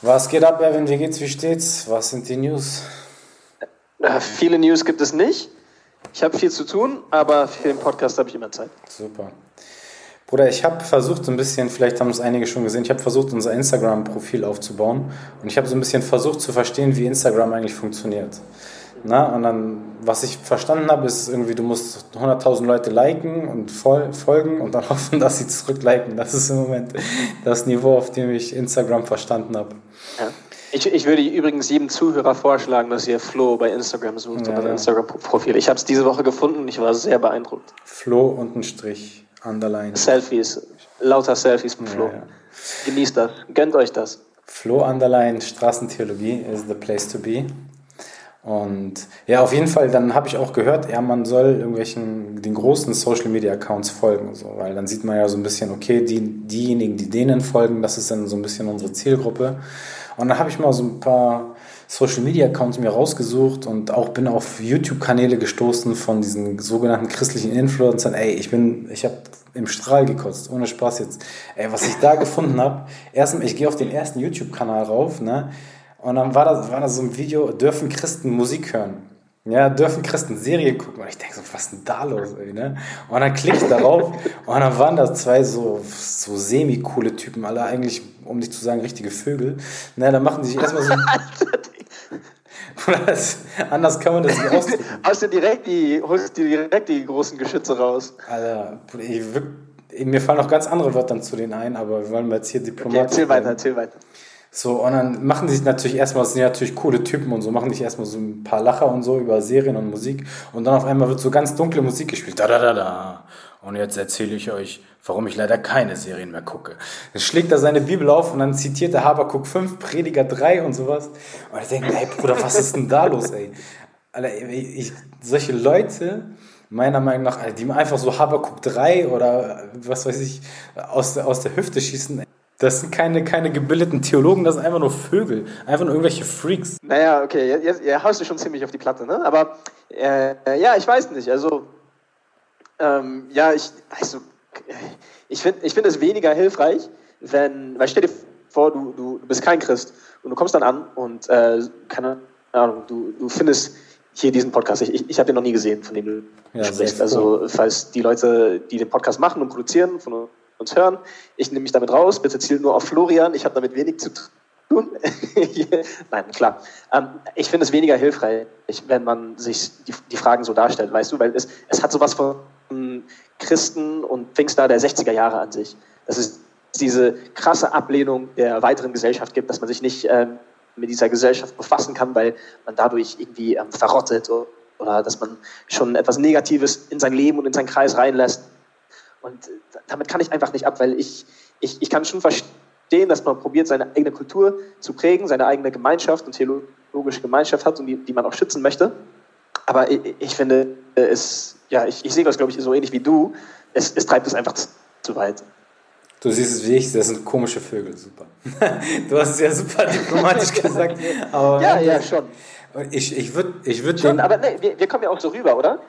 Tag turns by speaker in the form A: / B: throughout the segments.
A: Was geht ab, Erwin? Wie geht's? Wie steht's? Was sind die News?
B: Äh, viele News gibt es nicht. Ich habe viel zu tun, aber für den Podcast habe ich immer Zeit.
A: Super. Bruder, ich habe versucht so ein bisschen, vielleicht haben es einige schon gesehen, ich habe versucht, unser Instagram-Profil aufzubauen und ich habe so ein bisschen versucht zu verstehen, wie Instagram eigentlich funktioniert. Na, und dann, was ich verstanden habe, ist irgendwie, du musst 100.000 Leute liken und fol folgen und dann hoffen, dass sie zurückliken. Das ist im Moment das Niveau, auf dem ich Instagram verstanden habe.
B: Ja. Ich, ich würde übrigens jedem Zuhörer vorschlagen, dass ihr Flo bei Instagram sucht ja, oder ja. Instagram-Profil. Ich habe es diese Woche gefunden und ich war sehr beeindruckt.
A: Flo und ein Strich, Underline.
B: Selfies, lauter Selfies mit Flo. Ja, Genießt das, gönnt euch das.
A: Flo Underline Straßentheologie is the place to be. Und ja, auf jeden Fall, dann habe ich auch gehört, ja, man soll irgendwelchen, den großen Social Media Accounts folgen, so, weil dann sieht man ja so ein bisschen, okay, die, diejenigen, die denen folgen, das ist dann so ein bisschen unsere Zielgruppe. Und dann habe ich mal so ein paar Social Media Accounts mir rausgesucht und auch bin auf YouTube-Kanäle gestoßen von diesen sogenannten christlichen Influencern. Ey, ich bin, ich habe im Strahl gekotzt, ohne Spaß jetzt. Ey, was ich da gefunden habe, erstmal, ich gehe auf den ersten YouTube-Kanal rauf, ne? Und dann war da, war so ein Video, dürfen Christen Musik hören? Ja, dürfen Christen Serien gucken? Und ich denke so, was ist denn da los, ey, ne? Und dann klicke ich darauf und dann waren da zwei so, so semi-coole Typen, alle eigentlich, um nicht zu sagen, richtige Vögel. Na, dann machen die sich erstmal so... das, anders kann man das nicht ausdrücken.
B: Hast du direkt die, holst du direkt die großen Geschütze raus?
A: Alter, ich, mir fallen noch ganz andere Wörter zu denen ein, aber wir wollen jetzt hier diplomatisch.
B: Okay, erzähl weiter, erzähl weiter.
A: So, und dann machen die sich natürlich erstmal, das sind natürlich coole Typen und so, machen sich erstmal so ein paar Lacher und so über Serien und Musik. Und dann auf einmal wird so ganz dunkle Musik gespielt. Da, da, da, da. Und jetzt erzähle ich euch, warum ich leider keine Serien mehr gucke. Dann schlägt er seine Bibel auf und dann zitiert er Habakuk 5, Prediger 3 und sowas. Und ich denke, ey Bruder, was ist denn da los, ey? Alter, ich, solche Leute, meiner Meinung nach, die einfach so Habakuk 3 oder was weiß ich, aus aus der Hüfte schießen, das sind keine, keine gebildeten Theologen, das sind einfach nur Vögel. Einfach nur irgendwelche Freaks.
B: Naja, okay, jetzt, jetzt haust du schon ziemlich auf die Platte, ne? Aber äh, ja, ich weiß nicht. Also, ähm, ja, ich, also, ich finde ich find es weniger hilfreich, wenn, weil stell dir vor, du, du, du bist kein Christ und du kommst dann an und, äh, keine Ahnung, du, du findest hier diesen Podcast. Ich, ich, ich habe den noch nie gesehen, von dem du ja, sprichst. Also, falls die Leute, die den Podcast machen und produzieren, von uns hören. Ich nehme mich damit raus, bitte zielt nur auf Florian, ich habe damit wenig zu tun. Nein, klar. Ähm, ich finde es weniger hilfreich, wenn man sich die, die, Fragen so darstellt, weißt du, weil es, es hat sowas von Christen und Pfingster der 60er Jahre an sich. Dass es diese krasse Ablehnung der weiteren Gesellschaft gibt, dass man sich nicht ähm, mit dieser Gesellschaft befassen kann, weil man dadurch irgendwie ähm, verrottet oder, oder dass man schon etwas Negatives in sein Leben und in seinen Kreis reinlässt. Und damit kann ich einfach nicht ab, weil ich, ich, ich kann schon verstehen, dass man probiert, seine eigene Kultur zu prägen, seine eigene Gemeinschaft und theologische Gemeinschaft hat und die, die man auch schützen möchte. Aber ich, ich finde, es, ja, ich, ich sehe das, glaube ich, so ähnlich wie du. Es, es treibt es einfach zu weit.
A: Du siehst es wie ich, das sind komische Vögel, super. du hast es ja super diplomatisch gesagt.
B: Ja, ja, schon.
A: Ich, ich würde ich würd
B: Schon, aber nee, wir, wir kommen ja auch so rüber, oder?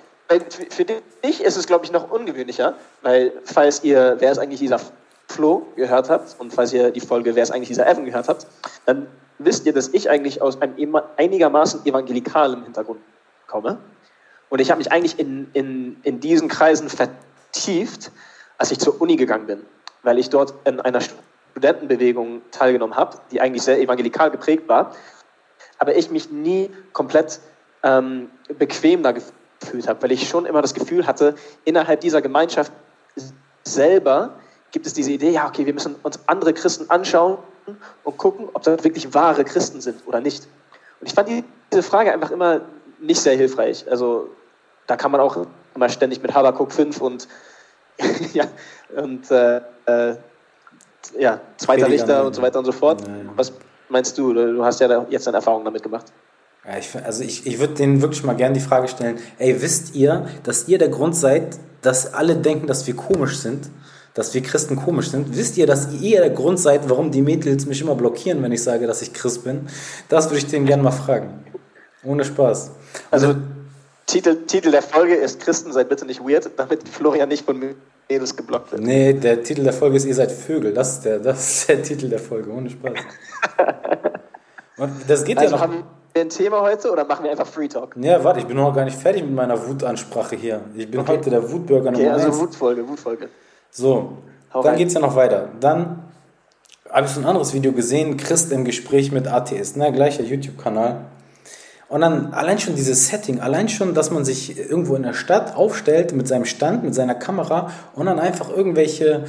B: Für dich ist es, glaube ich, noch ungewöhnlicher, weil falls ihr, wer ist eigentlich dieser Flo gehört habt und falls ihr die Folge, wer ist eigentlich dieser Evan gehört habt, dann wisst ihr, dass ich eigentlich aus einem einigermaßen evangelikalen Hintergrund komme. Und ich habe mich eigentlich in, in, in diesen Kreisen vertieft, als ich zur Uni gegangen bin, weil ich dort in einer Studentenbewegung teilgenommen habe, die eigentlich sehr evangelikal geprägt war, aber ich mich nie komplett ähm, bequem da gefühlt gefühlt habe, weil ich schon immer das Gefühl hatte, innerhalb dieser Gemeinschaft selber gibt es diese Idee, ja, okay, wir müssen uns andere Christen anschauen und gucken, ob das wirklich wahre Christen sind oder nicht. Und ich fand diese Frage einfach immer nicht sehr hilfreich. Also da kann man auch immer ständig mit Habakuk 5 und, ja, und äh, äh, ja, zweiter Richter und so weiter und so fort. Was meinst du? Du hast ja jetzt deine Erfahrungen damit gemacht.
A: Ja, ich, also ich, ich würde denen wirklich mal gerne die Frage stellen, ey, wisst ihr, dass ihr der Grund seid, dass alle denken, dass wir komisch sind, dass wir Christen komisch sind? Wisst ihr, dass ihr der Grund seid, warum die Mädels mich immer blockieren, wenn ich sage, dass ich Christ bin? Das würde ich denen gerne mal fragen. Ohne Spaß.
B: Also, also Titel, Titel der Folge ist Christen, seid bitte nicht weird, damit Florian nicht von mir Mädels geblockt wird.
A: Nee, der Titel der Folge ist Ihr seid Vögel. Das ist der, das ist der Titel der Folge, ohne Spaß. das geht
B: also
A: ja noch.
B: Haben wir ein Thema heute oder machen wir einfach Free Talk?
A: Ja, warte, ich bin noch gar nicht fertig mit meiner Wutansprache hier. Ich bin okay. heute der Wutbürger
B: Nummer okay, also 1. Wutfolge, Wutfolge.
A: So, Hau dann geht es ja noch weiter. Dann habe ich so ein anderes Video gesehen, Christ im Gespräch mit Atheist, ne, gleicher YouTube-Kanal. Und dann allein schon dieses Setting, allein schon, dass man sich irgendwo in der Stadt aufstellt mit seinem Stand, mit seiner Kamera und dann einfach irgendwelche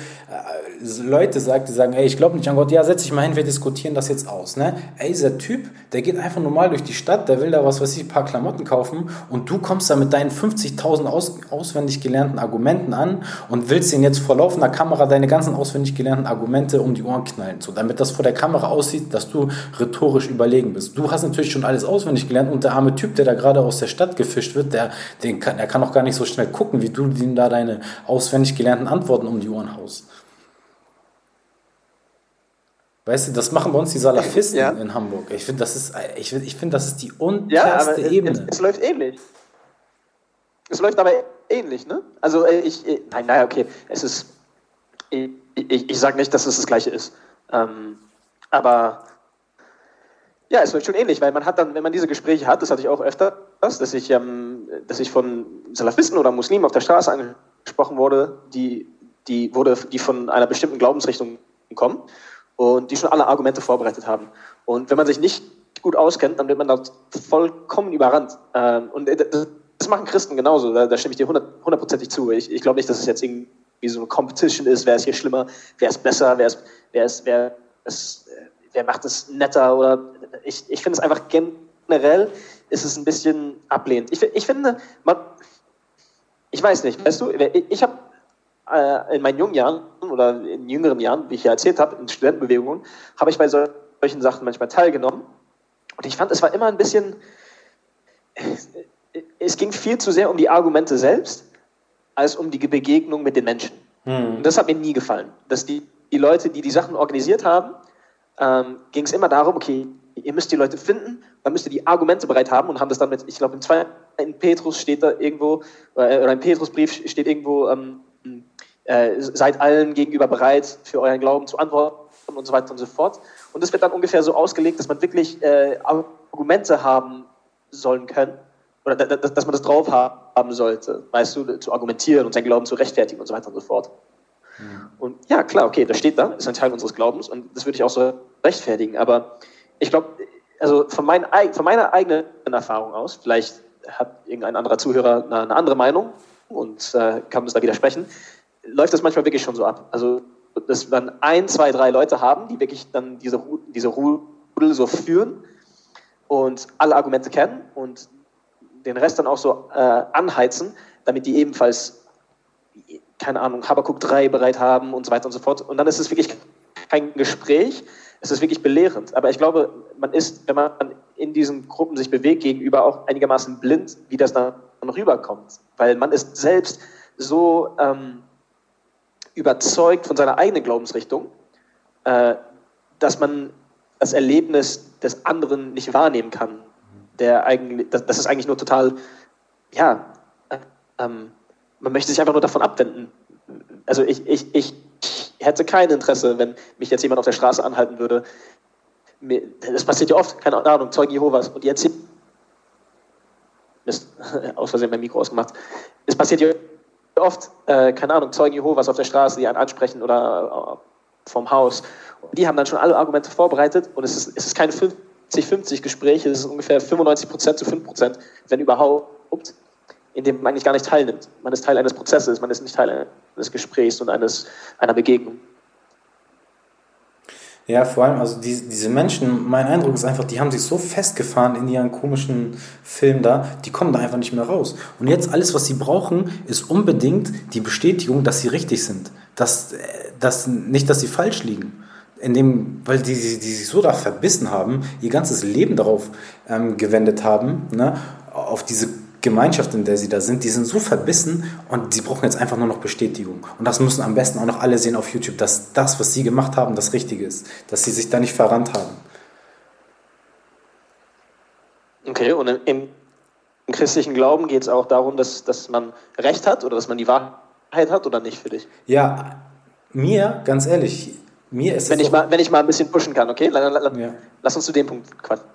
A: Leute sagt, die sagen, ey, ich glaube nicht an Gott, ja, setz dich mal hin, wir diskutieren das jetzt aus. Ne? Ey, dieser Typ, der geht einfach normal durch die Stadt, der will da was weiß ich, ein paar Klamotten kaufen und du kommst da mit deinen 50.000 aus, auswendig gelernten Argumenten an und willst ihn jetzt vor laufender Kamera deine ganzen auswendig gelernten Argumente um die Ohren knallen, so damit das vor der Kamera aussieht, dass du rhetorisch überlegen bist. Du hast natürlich schon alles auswendig gelernt und der arme Typ, der da gerade aus der Stadt gefischt wird, der, den kann, der kann auch gar nicht so schnell gucken, wie du ihm da deine auswendig gelernten Antworten um die Ohren haust. Weißt du, das machen bei uns die Salafisten ja. in Hamburg. Ich finde, das ist, ich, ich finde, das ist die unterste ja, Ebene.
B: Es, es, läuft ähnlich. Es läuft aber ähnlich, ne? Also äh, ich, ich nein, naja, okay, es ist, ich, ich, ich sage nicht, dass es das Gleiche ist. Ähm, aber ja, es wird schon ähnlich, weil man hat dann, wenn man diese Gespräche hat, das hatte ich auch öfter, dass ich, ähm, dass ich von Salafisten oder Muslimen auf der Straße angesprochen wurde, die, die, wurde, die von einer bestimmten Glaubensrichtung kommen und die schon alle Argumente vorbereitet haben. Und wenn man sich nicht gut auskennt, dann wird man da vollkommen überrannt. Ähm, und das machen Christen genauso, da, stimme ich dir hundertprozentig zu. Ich, ich glaube nicht, dass es jetzt irgendwie so eine Competition ist, wer ist hier schlimmer, wer ist besser, wer ist, wer ist, wer ist, wer macht es netter oder ich, ich finde es einfach generell ist es ein bisschen ablehnend. Ich, ich finde, man, ich weiß nicht, weißt du, ich habe äh, in meinen jungen Jahren oder in jüngeren Jahren, wie ich ja erzählt habe, in Studentenbewegungen, habe ich bei solchen Sachen manchmal teilgenommen und ich fand, es war immer ein bisschen, es ging viel zu sehr um die Argumente selbst, als um die Begegnung mit den Menschen. Hm. Und das hat mir nie gefallen, dass die, die Leute, die die Sachen organisiert haben, ähm, ging es immer darum, okay, ihr müsst die Leute finden, dann müsst ihr die Argumente bereit haben und haben das dann mit, ich glaube, im zweiten Petrus steht da irgendwo, äh, oder im Petrusbrief steht irgendwo, ähm, äh, seid allen gegenüber bereit, für euren Glauben zu antworten und so weiter und so fort. Und das wird dann ungefähr so ausgelegt, dass man wirklich äh, Argumente haben sollen können, oder dass man das drauf haben sollte, weißt du, zu argumentieren und seinen Glauben zu rechtfertigen und so weiter und so fort. Und ja, klar, okay, das steht da, ist ein Teil unseres Glaubens und das würde ich auch so rechtfertigen. Aber ich glaube, also von, mein, von, meiner eigenen Erfahrung aus, vielleicht hat irgendein anderer Zuhörer eine, eine andere Meinung und äh, kann uns da widersprechen, läuft das manchmal wirklich schon so ab. Also, dass man ein, zwei, drei Leute haben, die wirklich dann diese, diese Rudel so führen und alle Argumente kennen und den Rest dann auch so äh, anheizen, damit die ebenfalls keine Ahnung, Habakkuk 3 bereit haben und so weiter und so fort. Und dann ist es wirklich kein Gespräch, es ist wirklich belehrend. Aber ich glaube, man ist, wenn man in diesen Gruppen sich bewegt, gegenüber auch einigermaßen blind, wie das dann rüberkommt. Weil man ist selbst so ähm, überzeugt von seiner eigenen Glaubensrichtung, äh, dass man das Erlebnis des anderen nicht wahrnehmen kann. Der eigentlich, das, das ist eigentlich nur total, ja, äh, ähm, man möchte sich einfach nur davon abwenden. Also ich, ich, ich hätte kein Interesse, wenn mich jetzt jemand auf der Straße anhalten würde. Das passiert ja oft, keine Ahnung, Zeugen Jehovas. Und jetzt Mist, aus Versehen mein Mikro ausgemacht. Es passiert ja oft, äh, keine Ahnung, Zeugen Jehovas auf der Straße, die einen ansprechen oder äh, vom Haus. Die haben dann schon alle Argumente vorbereitet und es ist, es ist kein 50-50 Gespräch, es ist ungefähr 95% zu 5%, wenn überhaupt in dem man eigentlich gar nicht teilnimmt. Man ist Teil eines Prozesses, man ist nicht Teil eines Gesprächs und eines, einer Begegnung.
A: Ja, vor allem, also die, diese Menschen, mein Eindruck ist einfach, die haben sich so festgefahren in ihren komischen Film da, die kommen da einfach nicht mehr raus. Und jetzt alles, was sie brauchen, ist unbedingt die Bestätigung, dass sie richtig sind. Dass, dass, nicht, dass sie falsch liegen. In dem, weil die, die, die sich so da verbissen haben, ihr ganzes Leben darauf ähm, gewendet haben, ne, auf diese Gemeinschaft, in der sie da sind, die sind so verbissen und sie brauchen jetzt einfach nur noch Bestätigung. Und das müssen am besten auch noch alle sehen auf YouTube, dass das, was sie gemacht haben, das Richtige ist, dass sie sich da nicht verrannt haben.
B: Okay, und im, im christlichen Glauben geht es auch darum, dass, dass man Recht hat oder dass man die Wahrheit hat oder nicht für dich?
A: Ja, mir, ganz ehrlich, mir ist
B: wenn ich mal, Wenn ich mal ein bisschen pushen kann, okay? Lass, ja. lass uns zu dem Punkt quatschen.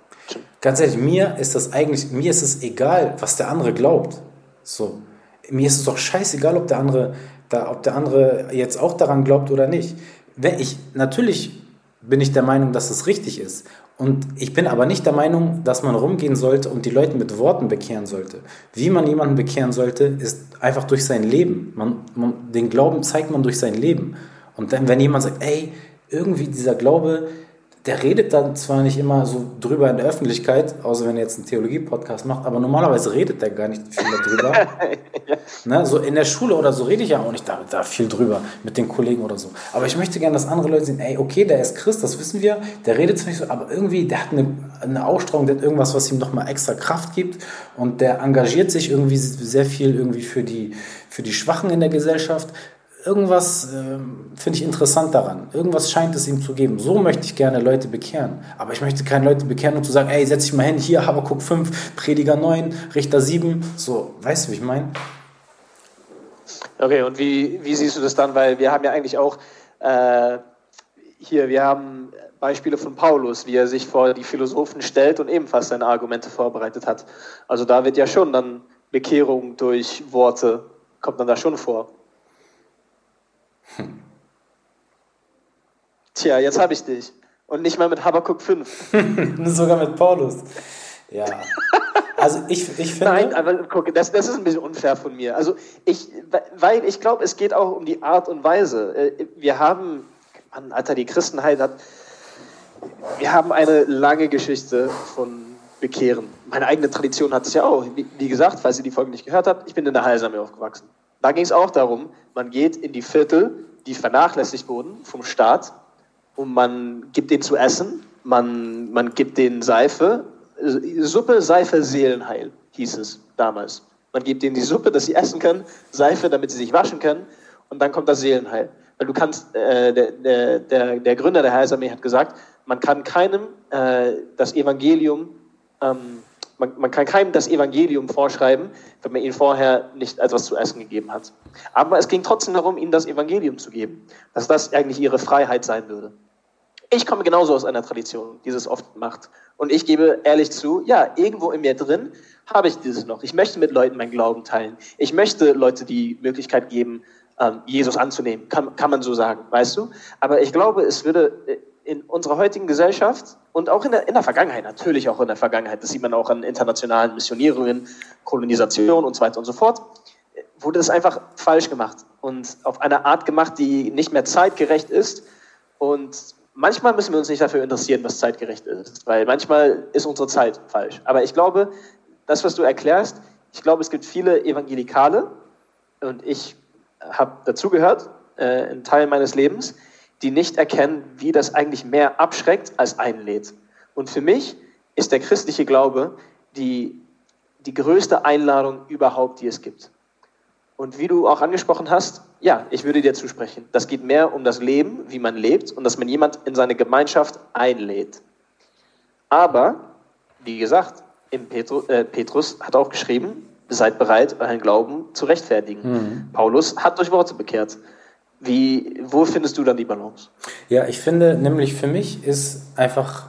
A: Ganz ehrlich, mir ist das eigentlich, mir ist es egal, was der andere glaubt. So. Mir ist es doch scheißegal, ob der andere, da, ob der andere jetzt auch daran glaubt oder nicht. Wenn ich, natürlich bin ich der Meinung, dass es richtig ist. Und ich bin aber nicht der Meinung, dass man rumgehen sollte und die Leute mit Worten bekehren sollte. Wie man jemanden bekehren sollte, ist einfach durch sein Leben. Man, man, den Glauben zeigt man durch sein Leben. Und dann, wenn jemand sagt, ey, irgendwie dieser Glaube, der redet dann zwar nicht immer so drüber in der Öffentlichkeit, außer wenn er jetzt einen Theologie-Podcast macht, aber normalerweise redet er gar nicht viel darüber. ja. ne, so in der Schule oder so rede ich ja auch nicht da, da viel drüber mit den Kollegen oder so. Aber ich möchte gerne, dass andere Leute sehen, ey, okay, der ist Christ, das wissen wir, der redet zwar nicht so, aber irgendwie, der hat eine, eine Ausstrahlung, der hat irgendwas, was ihm nochmal extra Kraft gibt und der engagiert sich irgendwie sehr viel irgendwie für die, für die Schwachen in der Gesellschaft irgendwas äh, finde ich interessant daran. Irgendwas scheint es ihm zu geben. So möchte ich gerne Leute bekehren. Aber ich möchte keine Leute bekehren, um zu sagen, ey, setz dich mal hin, hier, Habakkuk 5, Prediger 9, Richter 7. So, weißt du, wie ich meine?
B: Okay, und wie, wie siehst du das dann? Weil wir haben ja eigentlich auch äh, hier, wir haben Beispiele von Paulus, wie er sich vor die Philosophen stellt und ebenfalls seine Argumente vorbereitet hat. Also da wird ja schon dann Bekehrung durch Worte, kommt dann da schon vor. Hm. Tja, jetzt habe ich dich. Und nicht mal mit Habakkuk 5.
A: Sogar mit Paulus. Ja. Also ich, ich finde.
B: Nein, aber guck, das, das ist ein bisschen unfair von mir. Also ich, weil ich glaube, es geht auch um die Art und Weise. Äh, wir haben, Mann, Alter, die Christenheit hat, wir haben eine lange Geschichte von Bekehren. Meine eigene Tradition hat es ja auch. Wie, wie gesagt, falls ihr die Folge nicht gehört habt, ich bin in der Heilsame aufgewachsen. Da ging es auch darum, man geht in die Viertel, die vernachlässigt wurden vom Staat und man gibt denen zu essen, man, man gibt denen Seife, Suppe, Seife, Seelenheil hieß es damals. Man gibt denen die Suppe, dass sie essen können, Seife, damit sie sich waschen können und dann kommt das Seelenheil. Weil du kannst, äh, der, der, der Gründer der Heilsarmee hat gesagt, man kann keinem äh, das Evangelium ähm, man, man, kann keinem das Evangelium vorschreiben, wenn man ihnen vorher nicht etwas zu essen gegeben hat. Aber es ging trotzdem darum, ihnen das Evangelium zu geben, dass das eigentlich ihre Freiheit sein würde. Ich komme genauso aus einer Tradition, die es oft macht. Und ich gebe ehrlich zu, ja, irgendwo in mir drin habe ich dieses noch. Ich möchte mit Leuten meinen Glauben teilen. Ich möchte Leute die Möglichkeit geben, ähm, Jesus anzunehmen. Kann, kann man so sagen, weißt du? Aber ich glaube, es würde äh, in unserer heutigen Gesellschaft und auch in der, in der Vergangenheit, natürlich auch in der Vergangenheit, das sieht man auch an internationalen Missionierungen, Kolonisation und so weiter und so fort, wurde das einfach falsch gemacht und auf eine Art gemacht, die nicht mehr zeitgerecht ist. Und manchmal müssen wir uns nicht dafür interessieren, was zeitgerecht ist, weil manchmal ist unsere Zeit falsch. Aber ich glaube, das, was du erklärst, ich glaube, es gibt viele Evangelikale und ich habe dazugehört, äh, ein Teil meines Lebens, die nicht erkennen, wie das eigentlich mehr abschreckt als einlädt. Und für mich ist der christliche Glaube die, die größte Einladung überhaupt, die es gibt. Und wie du auch angesprochen hast, ja, ich würde dir zusprechen. Das geht mehr um das Leben, wie man lebt und dass man jemand in seine Gemeinschaft einlädt. Aber, wie gesagt, im Petrus, äh, Petrus hat auch geschrieben, seid bereit, euren Glauben zu rechtfertigen. Mhm. Paulus hat durch Worte bekehrt. Wie, wo findest du dann die Balance?
A: Ja, ich finde nämlich für mich ist einfach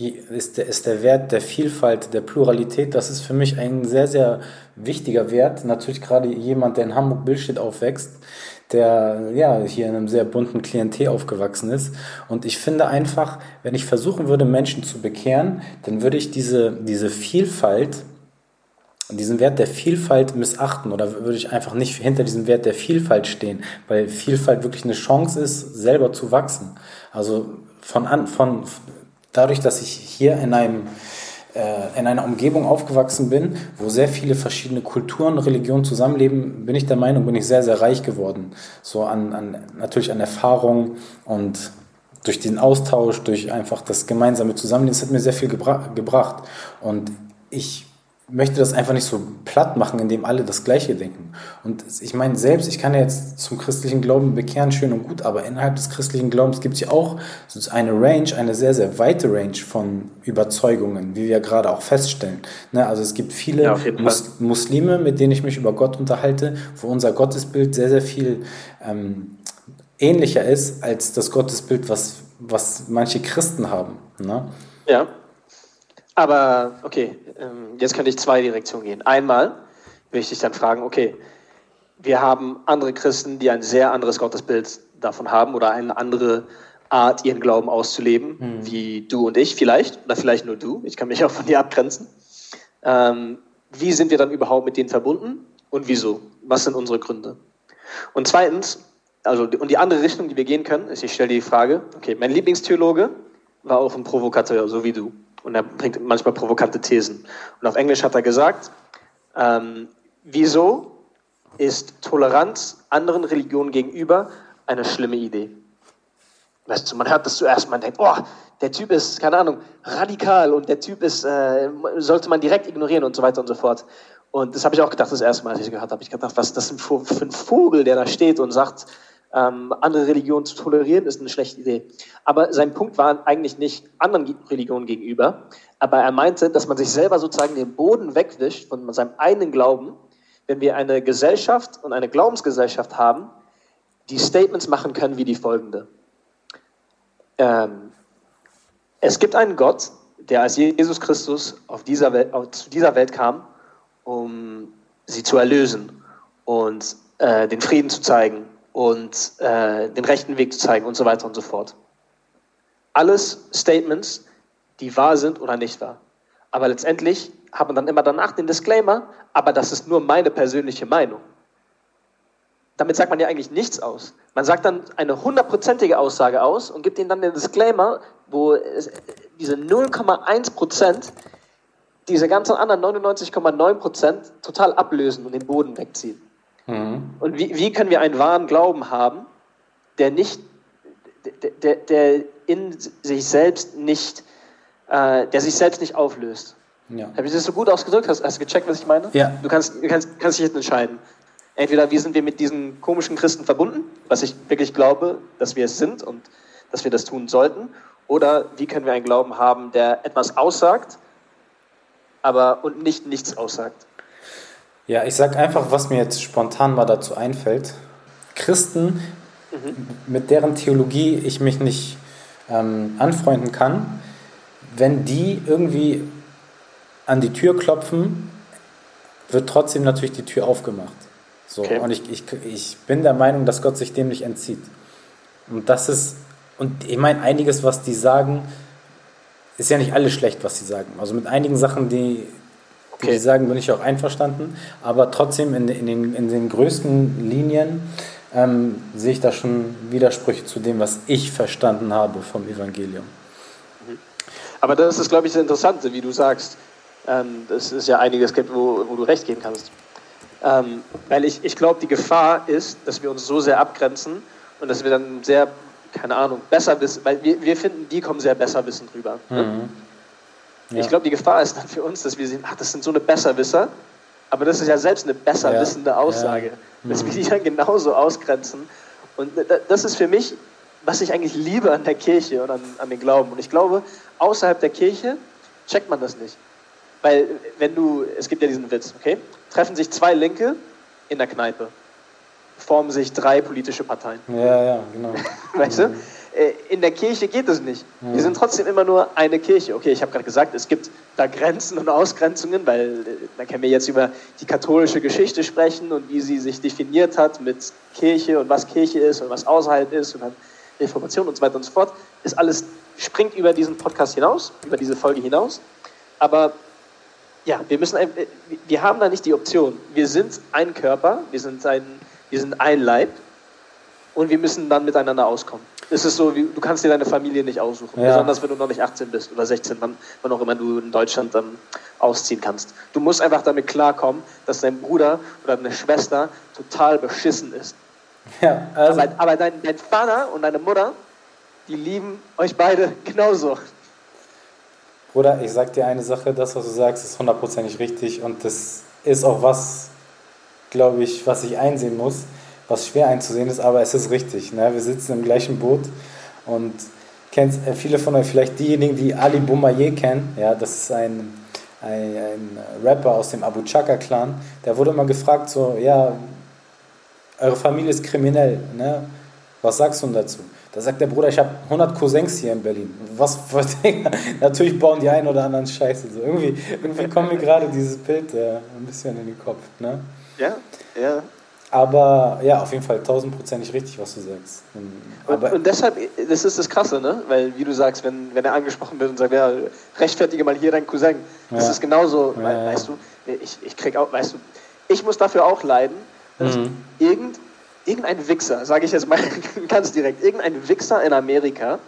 A: ist der, ist der Wert der Vielfalt, der Pluralität, das ist für mich ein sehr, sehr wichtiger Wert. Natürlich gerade jemand, der in Hamburg-Billstedt aufwächst, der ja hier in einem sehr bunten Klientel aufgewachsen ist. Und ich finde einfach, wenn ich versuchen würde, Menschen zu bekehren, dann würde ich diese, diese Vielfalt diesen Wert der Vielfalt missachten oder würde ich einfach nicht hinter diesem Wert der Vielfalt stehen, weil Vielfalt wirklich eine Chance ist, selber zu wachsen. Also von an, von, dadurch, dass ich hier in einem äh, in einer Umgebung aufgewachsen bin, wo sehr viele verschiedene Kulturen, Religionen zusammenleben, bin ich der Meinung, bin ich sehr, sehr reich geworden. So an, an natürlich an Erfahrung und durch den Austausch, durch einfach das gemeinsame Zusammenleben, das hat mir sehr viel gebra gebracht. Und ich möchte das einfach nicht so platt machen, indem alle das Gleiche denken. Und ich meine, selbst, ich kann ja jetzt zum christlichen Glauben bekehren, schön und gut, aber innerhalb des christlichen Glaubens gibt es ja auch eine Range, eine sehr, sehr weite Range von Überzeugungen, wie wir gerade auch feststellen. Ne, also es gibt viele ja, Mus Muslime, mit denen ich mich über Gott unterhalte, wo unser Gottesbild sehr, sehr viel ähm, ähnlicher ist als das Gottesbild, was, was manche Christen haben. Ne?
B: Ja. Aber okay, ähm, jetzt könnte ich zwei Direktionen gehen. Einmal will ich dich dann fragen, okay, wir haben andere Christen, die ein sehr anderes Gottesbild davon haben oder eine andere Art, ihren Glauben auszuleben, mhm. wie du und ich vielleicht, oder vielleicht nur du. Ich kann mich auch von dir abgrenzen. Ähm, wie sind wir dann überhaupt mit denen verbunden und wieso? Was sind unsere Gründe? Und zweitens, also und die andere Richtung, die wir gehen können, ist, ich stelle die Frage, okay, mein Lieblingstheologe war auch ein Provokateur, so wie du. Und er bringt manchmal provokante Thesen. Und auf Englisch hat er gesagt, ähm, wieso ist Toleranz anderen Religionen gegenüber eine schlimme Idee? Weißt du, man hört das zuerst, man denkt, oh, der Typ ist, keine Ahnung, radikal und der Typ ist, äh, sollte man direkt ignorieren und so weiter und so fort. Und das habe ich auch gedacht, das erste Mal, als ich gehört habe. Ich gedacht, was ist das für ein Vogel, der da steht und sagt, ähm, andere Religionen zu tolerieren, ist eine schlechte Idee. Aber sein Punkt war eigentlich nicht anderen Religionen gegenüber, aber er meinte, dass man sich selber sozusagen den Boden wegwischt von seinem eigenen Glauben, wenn wir eine Gesellschaft und eine Glaubensgesellschaft haben, die Statements machen können wie die folgende. Ähm, es gibt einen Gott, der als Jesus Christus auf dieser Welt, auf, zu dieser Welt kam, um sie zu erlösen und äh, den Frieden zu zeigen und äh, den rechten Weg zu zeigen und so weiter und so fort. Alles Statements, die wahr sind oder nicht wahr. Aber letztendlich hat man dann immer danach den Disclaimer, aber das ist nur meine persönliche Meinung. Damit sagt man ja eigentlich nichts aus. Man sagt dann eine hundertprozentige Aussage aus und gibt ihnen dann den Disclaimer, wo diese 0,1 Prozent diese ganzen anderen 99,9 Prozent total ablösen und den Boden wegziehen. Mhm. Und wie, wie können wir einen wahren Glauben haben, der nicht, der, der in sich selbst nicht, äh, der sich selbst nicht auflöst? Ja. Habe ich das so gut ausgedrückt? Hast, hast du gecheckt, was ich meine?
A: Ja.
B: Du kannst, du kannst, kannst dich jetzt entscheiden. Entweder wie sind wir mit diesen komischen Christen verbunden, was ich wirklich glaube, dass wir es sind und dass wir das tun sollten, oder wie können wir einen Glauben haben, der etwas aussagt, aber und nicht nichts aussagt.
A: Ja, ich sage einfach, was mir jetzt spontan mal dazu einfällt. Christen, mhm. mit deren Theologie ich mich nicht ähm, anfreunden kann, wenn die irgendwie an die Tür klopfen, wird trotzdem natürlich die Tür aufgemacht. So, okay. Und ich, ich, ich bin der Meinung, dass Gott sich dem nicht entzieht. Und das ist, und ich meine, einiges, was die sagen, ist ja nicht alles schlecht, was sie sagen. Also mit einigen Sachen, die, Okay. Die sagen, bin ich auch einverstanden, aber trotzdem in, in, den, in den größten Linien ähm, sehe ich da schon Widersprüche zu dem, was ich verstanden habe vom Evangelium.
B: Mhm. Aber das ist, glaube ich, das Interessante, wie du sagst. Ähm, das ist ja einiges, wo, wo du recht geben kannst. Ähm, weil ich, ich glaube, die Gefahr ist, dass wir uns so sehr abgrenzen und dass wir dann sehr, keine Ahnung, besser wissen, weil wir, wir finden, die kommen sehr besser wissen drüber. Ne? Mhm. Ja. Ich glaube, die Gefahr ist dann für uns, dass wir sehen, ach, das sind so eine Besserwisser, aber das ist ja selbst eine besser ja. Aussage, ja. mhm. dass wir die dann genauso ausgrenzen. Und das ist für mich, was ich eigentlich liebe an der Kirche und an, an den Glauben. Und ich glaube, außerhalb der Kirche checkt man das nicht. Weil, wenn du, es gibt ja diesen Witz, okay? Treffen sich zwei Linke in der Kneipe, formen sich drei politische Parteien.
A: Ja, ja, genau.
B: weißt du? Äh, in der Kirche geht es nicht. Mhm. Wir sind trotzdem immer nur eine Kirche. Okay, ich habe gerade gesagt, es gibt da Grenzen und Ausgrenzungen, weil äh, da können wir jetzt über die katholische Geschichte sprechen und wie sie sich definiert hat mit Kirche und was Kirche ist und was außerhalb ist und dann Reformation und so weiter und so fort. Ist alles springt über diesen Podcast hinaus, über diese Folge hinaus. Aber ja, wir müssen, wir haben da nicht die Option. Wir sind ein Körper, wir sind ein, wir sind ein Leib und wir müssen dann miteinander auskommen ist es so, wie, du kannst dir deine Familie nicht aussuchen. Ja. Besonders wenn du noch nicht 18 bist oder 16, wann, wann auch immer du in Deutschland dann ausziehen kannst. Du musst einfach damit klarkommen, dass dein Bruder oder deine Schwester total beschissen ist. Ja, also aber, aber dein, dein Vater und deine Mutter, die lieben euch beide genauso.
A: Bruder, ich sag dir eine Sache, das, was du sagst, ist hundertprozentig richtig und das ist auch was, glaube ich, was ich einsehen muss, was schwer einzusehen ist, aber es ist richtig. Ne? Wir sitzen im gleichen Boot und kennt äh, viele von euch vielleicht diejenigen, die Ali Boumaier kennen, ja, das ist ein, ein, ein Rapper aus dem Abu Chaka Clan, der wurde immer gefragt, so, ja, eure Familie ist kriminell, ne? was sagst du dazu? Da sagt der Bruder, ich habe 100 Cousins hier in Berlin. Was für Natürlich bauen die einen oder anderen Scheiße. So. Irgendwie, irgendwie kommt mir gerade dieses Bild äh, ein bisschen in den Kopf. Ne?
B: Ja, ja.
A: Aber ja, auf jeden Fall tausendprozentig richtig, was du sagst.
B: Und, und, deshalb, das ist das Krasse, ne? Weil, wie du sagst, wenn, wenn er angesprochen wird und sagt, ja, rechtfertige mal hier deinen Cousin, das ja. ist genauso, ja, weil, weißt du, ich, ich krieg auch, weißt du, ich muss dafür auch leiden, dass mhm. irgend, irgendein Wichser, sage ich jetzt mal ganz direkt, irgendein Wichser in Amerika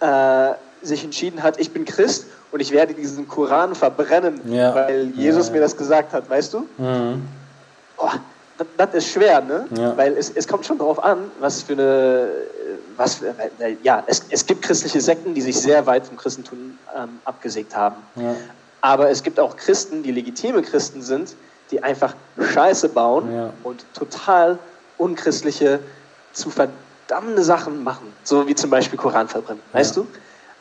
B: äh, sich entschieden hat, ich bin Christ und ich werde diesen Koran verbrennen, ja. weil Jesus mir das gesagt hat, weißt du? Mhm. Oh, das, ist schwer, ne? Ja. Weil es, es kommt schon darauf an, was für eine, was, für, ja, es, es gibt christliche Sekten, die sich sehr weit vom Christentum ähm, abgesägt haben. Ja. Aber es gibt auch Christen, die legitime Christen sind, die einfach Scheiße bauen ja. und total unchristliche, zu verdammte Sachen machen. So wie zum Beispiel Koran verbrennen, weißt du?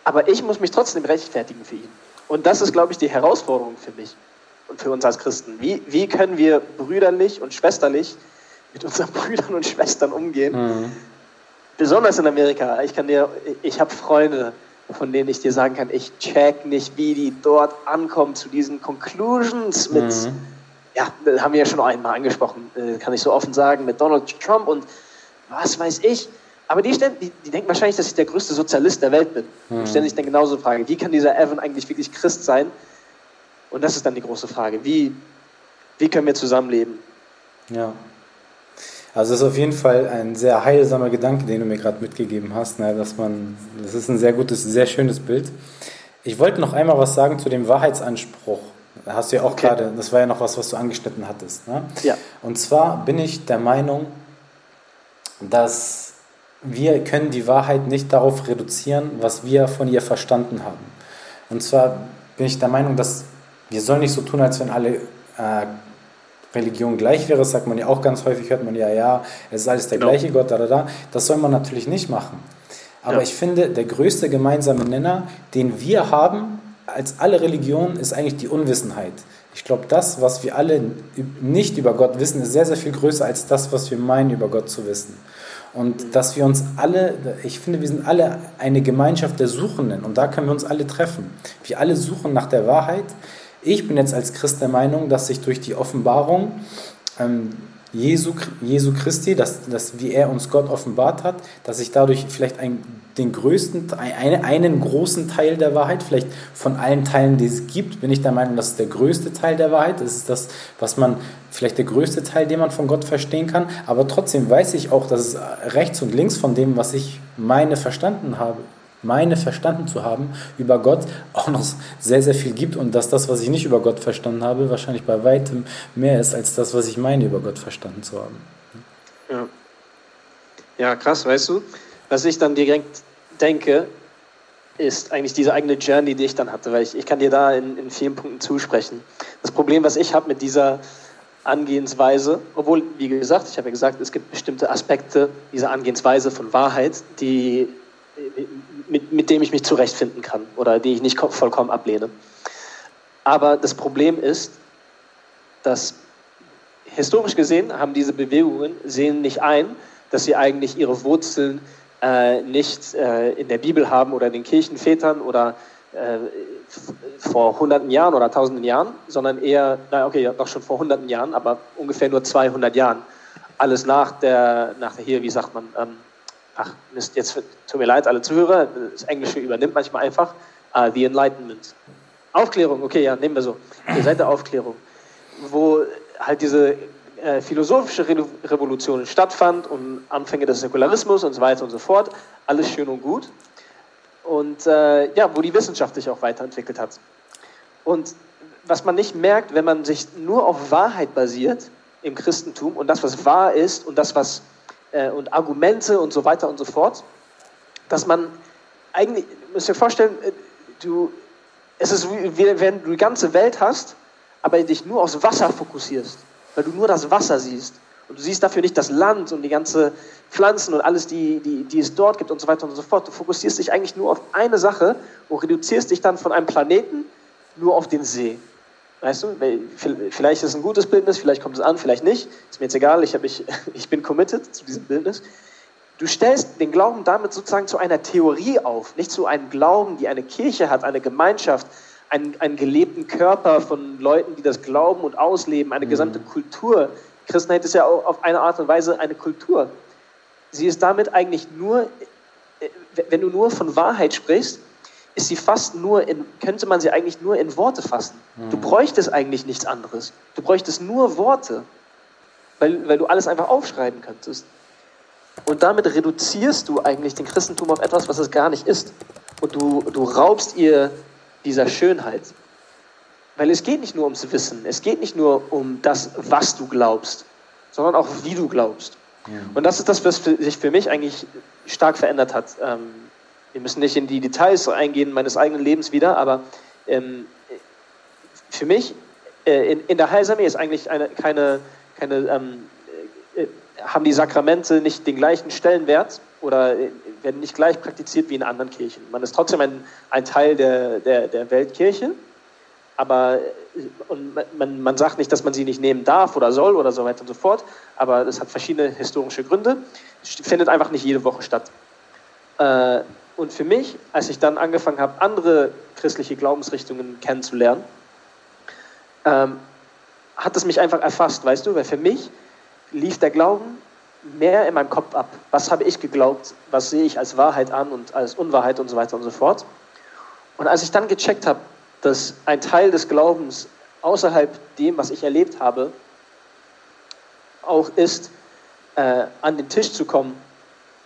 B: Aber ich muss mich trotzdem rechtfertigen für ihn. Und das ist, glaube ich, die Herausforderung für mich und für uns als Christen. Wie, wie können wir brüderlich und schwesterlich mit unseren Brüdern und Schwestern umgehen? Mhm. Besonders in Amerika. Ich kann dir, ich habe Freunde, von denen ich dir sagen kann, ich check nicht, wie die dort ankommen zu diesen Conclusions mit, mhm. ja, haben wir ja schon einmal angesprochen, äh, kann ich so offen sagen, mit Donald Trump und was weiß ich. Aber die, die, die denken wahrscheinlich, dass ich der größte Sozialist der Welt bin. Mhm. Und stellen sich dann genauso Fragen, wie kann dieser Evan eigentlich wirklich Christ sein? Und das ist dann die große Frage. Wie, wie können wir zusammenleben?
A: Ja. Also das ist auf jeden Fall ein sehr heilsamer Gedanke, den du mir gerade mitgegeben hast, ne, dass man, das ist ein sehr gutes, sehr schönes Bild. Ich wollte noch einmal was sagen zu dem Wahrheitsanspruch. Da hast du ja auch okay. gerade, das war ja noch was, was du angeschnitten hattest. Ne?
B: Ja.
A: Und zwar bin ich der Meinung, dass wir können die Wahrheit nicht darauf reduzieren, was wir von ihr verstanden haben. Und zwar bin ich der Meinung, dass wir sollen nicht so tun, als wenn alle äh, Religion gleich wäre. Das sagt man ja auch ganz häufig, hört man ja, ja, es ist alles der genau. gleiche Gott, da, da, da. Das soll man natürlich nicht machen. Aber ja. ich finde, der größte gemeinsame Nenner, den wir haben, als alle Religionen, ist eigentlich die Unwissenheit. Ich glaube, das, was wir alle nicht über Gott wissen, ist sehr, sehr viel größer als das, was wir meinen, über Gott zu wissen. Und dass wir uns alle, ich finde, wir sind alle eine Gemeinschaft der Suchenden und da können wir uns alle treffen. Wir alle suchen nach der Wahrheit. Ich bin jetzt als Christ der Meinung, dass sich durch die Offenbarung ähm, Jesu, Jesu Christi, dass, dass wie er uns Gott offenbart hat, dass ich dadurch vielleicht ein, den größten, ein, einen großen Teil der Wahrheit, vielleicht von allen Teilen, die es gibt, bin ich der Meinung, das ist der größte Teil der Wahrheit. Das ist das, was man, vielleicht der größte Teil, den man von Gott verstehen kann. Aber trotzdem weiß ich auch, dass es rechts und links von dem, was ich meine, verstanden habe, meine verstanden zu haben, über Gott auch noch sehr, sehr viel gibt und dass das, was ich nicht über Gott verstanden habe, wahrscheinlich bei weitem mehr ist als das, was ich meine, über Gott verstanden zu haben.
B: Ja, ja krass, weißt du? Was ich dann direkt denke, ist eigentlich diese eigene Journey, die ich dann hatte, weil ich, ich kann dir da in, in vielen Punkten zusprechen. Das Problem, was ich habe mit dieser Angehensweise, obwohl, wie gesagt, ich habe ja gesagt, es gibt bestimmte Aspekte dieser Angehensweise von Wahrheit, die mit, mit dem ich mich zurechtfinden kann oder die ich nicht vollkommen ablehne. Aber das Problem ist, dass historisch gesehen haben diese Bewegungen sehen nicht ein, dass sie eigentlich ihre Wurzeln äh, nicht äh, in der Bibel haben oder in den Kirchenvätern oder äh, vor hunderten Jahren oder tausenden Jahren, sondern eher, na okay, doch schon vor hunderten Jahren, aber ungefähr nur 200 Jahren. Alles nach der, nach der hier, wie sagt man, ähm, ach, Mist, jetzt tut mir leid, alle Zuhörer, das Englische übernimmt manchmal einfach, uh, The Enlightenment. Aufklärung, okay, ja, nehmen wir so. Die Seite Aufklärung, wo halt diese äh, philosophische Re Revolution stattfand und Anfänge des Säkularismus und so weiter und so fort. Alles schön und gut. Und äh, ja, wo die Wissenschaft sich auch weiterentwickelt hat. Und was man nicht merkt, wenn man sich nur auf Wahrheit basiert im Christentum und das, was wahr ist und das, was äh, und Argumente und so weiter und so fort, dass man eigentlich, müsst ihr vorstellen, äh, du, es ist wie wenn du die ganze Welt hast, aber dich nur aufs Wasser fokussierst, weil du nur das Wasser siehst. Und du siehst dafür nicht das Land und die ganze Pflanzen und alles, die, die, die es dort gibt und so weiter und so fort. Du fokussierst dich eigentlich nur auf eine Sache und reduzierst dich dann von einem Planeten nur auf den See. Weißt du, vielleicht ist es ein gutes Bildnis, vielleicht kommt es an, vielleicht nicht. Ist mir jetzt egal, ich, mich, ich bin committed zu diesem Bildnis. Du stellst den Glauben damit sozusagen zu einer Theorie auf, nicht zu einem Glauben, die eine Kirche hat, eine Gemeinschaft, einen, einen gelebten Körper von Leuten, die das glauben und ausleben, eine mhm. gesamte Kultur. Christenheit ist ja auch auf eine Art und Weise eine Kultur. Sie ist damit eigentlich nur, äh, wenn du nur von Wahrheit sprichst, ist sie fast nur in, könnte man sie eigentlich nur in Worte fassen. Mhm. Du bräuchtest eigentlich nichts anderes. Du bräuchtest nur Worte, weil, weil du alles einfach aufschreiben könntest. Und damit reduzierst du eigentlich den Christentum auf etwas, was es gar nicht ist. Und du, du raubst ihr dieser Schönheit. Weil es geht nicht nur ums Wissen, es geht nicht nur um das, was du glaubst, sondern auch wie du glaubst. Ja. Und das ist das, was sich für mich eigentlich stark verändert hat. Ähm, wir müssen nicht in die Details eingehen meines eigenen Lebens wieder, aber ähm, für mich äh, in, in, der Heilsarmee ist eigentlich eine, keine, keine ähm, äh, haben die Sakramente nicht den gleichen Stellenwert oder äh, werden nicht gleich praktiziert wie in anderen Kirchen. Man ist trotzdem ein, ein Teil der, der, der Weltkirche, aber äh, und man, man sagt nicht, dass man sie nicht nehmen darf oder soll oder so weiter und so fort, aber das hat verschiedene historische Gründe. Es findet einfach nicht jede Woche statt. Äh, und für mich, als ich dann angefangen habe, andere christliche Glaubensrichtungen kennenzulernen, ähm, hat es mich einfach erfasst, weißt du, weil für mich lief der Glauben mehr in meinem Kopf ab. Was habe ich geglaubt? Was sehe ich als Wahrheit an und als Unwahrheit und so weiter und so fort. Und als ich dann gecheckt habe, dass ein Teil des Glaubens außerhalb dem, was ich erlebt habe, auch ist, äh, an den Tisch zu kommen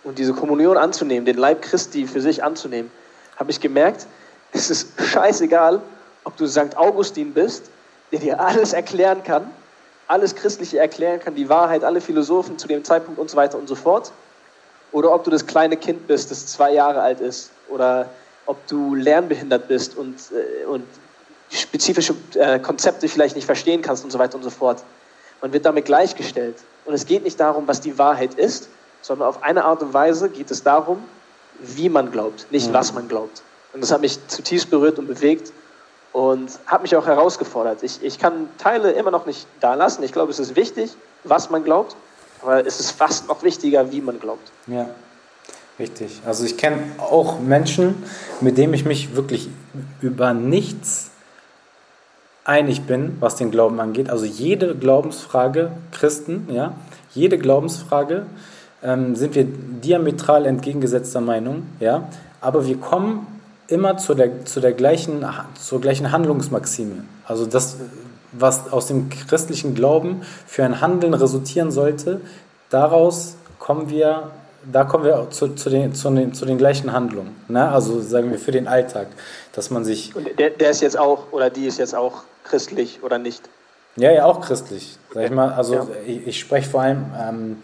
B: und diese Kommunion anzunehmen, den Leib Christi für sich anzunehmen, habe ich gemerkt, es ist scheißegal, ob du St. Augustin bist, der dir alles erklären kann, alles Christliche erklären kann, die Wahrheit, alle Philosophen zu dem Zeitpunkt und so weiter und so fort, oder ob du das kleine Kind bist, das zwei Jahre alt ist, oder ob du lernbehindert bist und, äh, und spezifische äh, Konzepte vielleicht nicht verstehen kannst und so weiter und so fort. Man wird damit gleichgestellt. Und es geht nicht darum, was die Wahrheit ist, sondern auf eine Art und Weise geht es darum, wie man glaubt, nicht mhm. was man glaubt. Und das hat mich zutiefst berührt und bewegt und hat mich auch herausgefordert. Ich, ich kann Teile immer noch nicht da lassen. Ich glaube, es ist wichtig, was man glaubt, aber es ist fast noch wichtiger, wie man glaubt.
A: Ja, richtig. Also ich kenne auch Menschen, mit denen ich mich wirklich über nichts einig bin, was den Glauben angeht. Also jede Glaubensfrage, Christen, ja, jede Glaubensfrage ähm, sind wir diametral entgegengesetzter Meinung, ja, aber wir kommen immer zu der, zu der gleichen, zur gleichen Handlungsmaxime. Also das, was aus dem christlichen Glauben für ein Handeln resultieren sollte, daraus kommen wir, da kommen wir zu, zu, den, zu, den, zu den gleichen Handlungen. Ne? Also sagen wir für den Alltag, dass man sich.
B: Und der, der ist jetzt auch, oder die ist jetzt auch christlich oder nicht?
A: Ja, ja, auch christlich. Sag ich mal, also ja. ich, ich spreche vor allem. Ähm,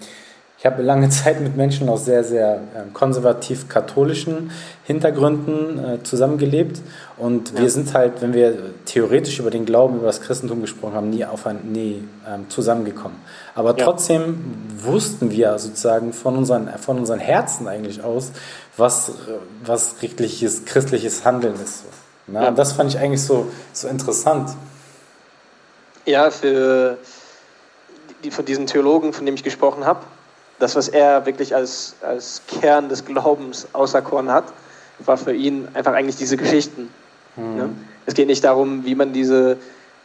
A: ich habe lange Zeit mit Menschen aus sehr, sehr ähm, konservativ-katholischen Hintergründen äh, zusammengelebt. Und ja. wir sind halt, wenn wir theoretisch über den Glauben, über das Christentum gesprochen haben, nie, auf ein, nie ähm, zusammengekommen. Aber ja. trotzdem wussten wir sozusagen von unseren, von unseren Herzen eigentlich aus, was, was richtiges christliches Handeln ist. Na, ja. Und das fand ich eigentlich so, so interessant.
B: Ja, für die, von diesen Theologen, von dem ich gesprochen habe, das, was er wirklich als, als Kern des Glaubens auserkoren hat, war für ihn einfach eigentlich diese Geschichten. Mhm. Ne? Es geht nicht darum, wie man diese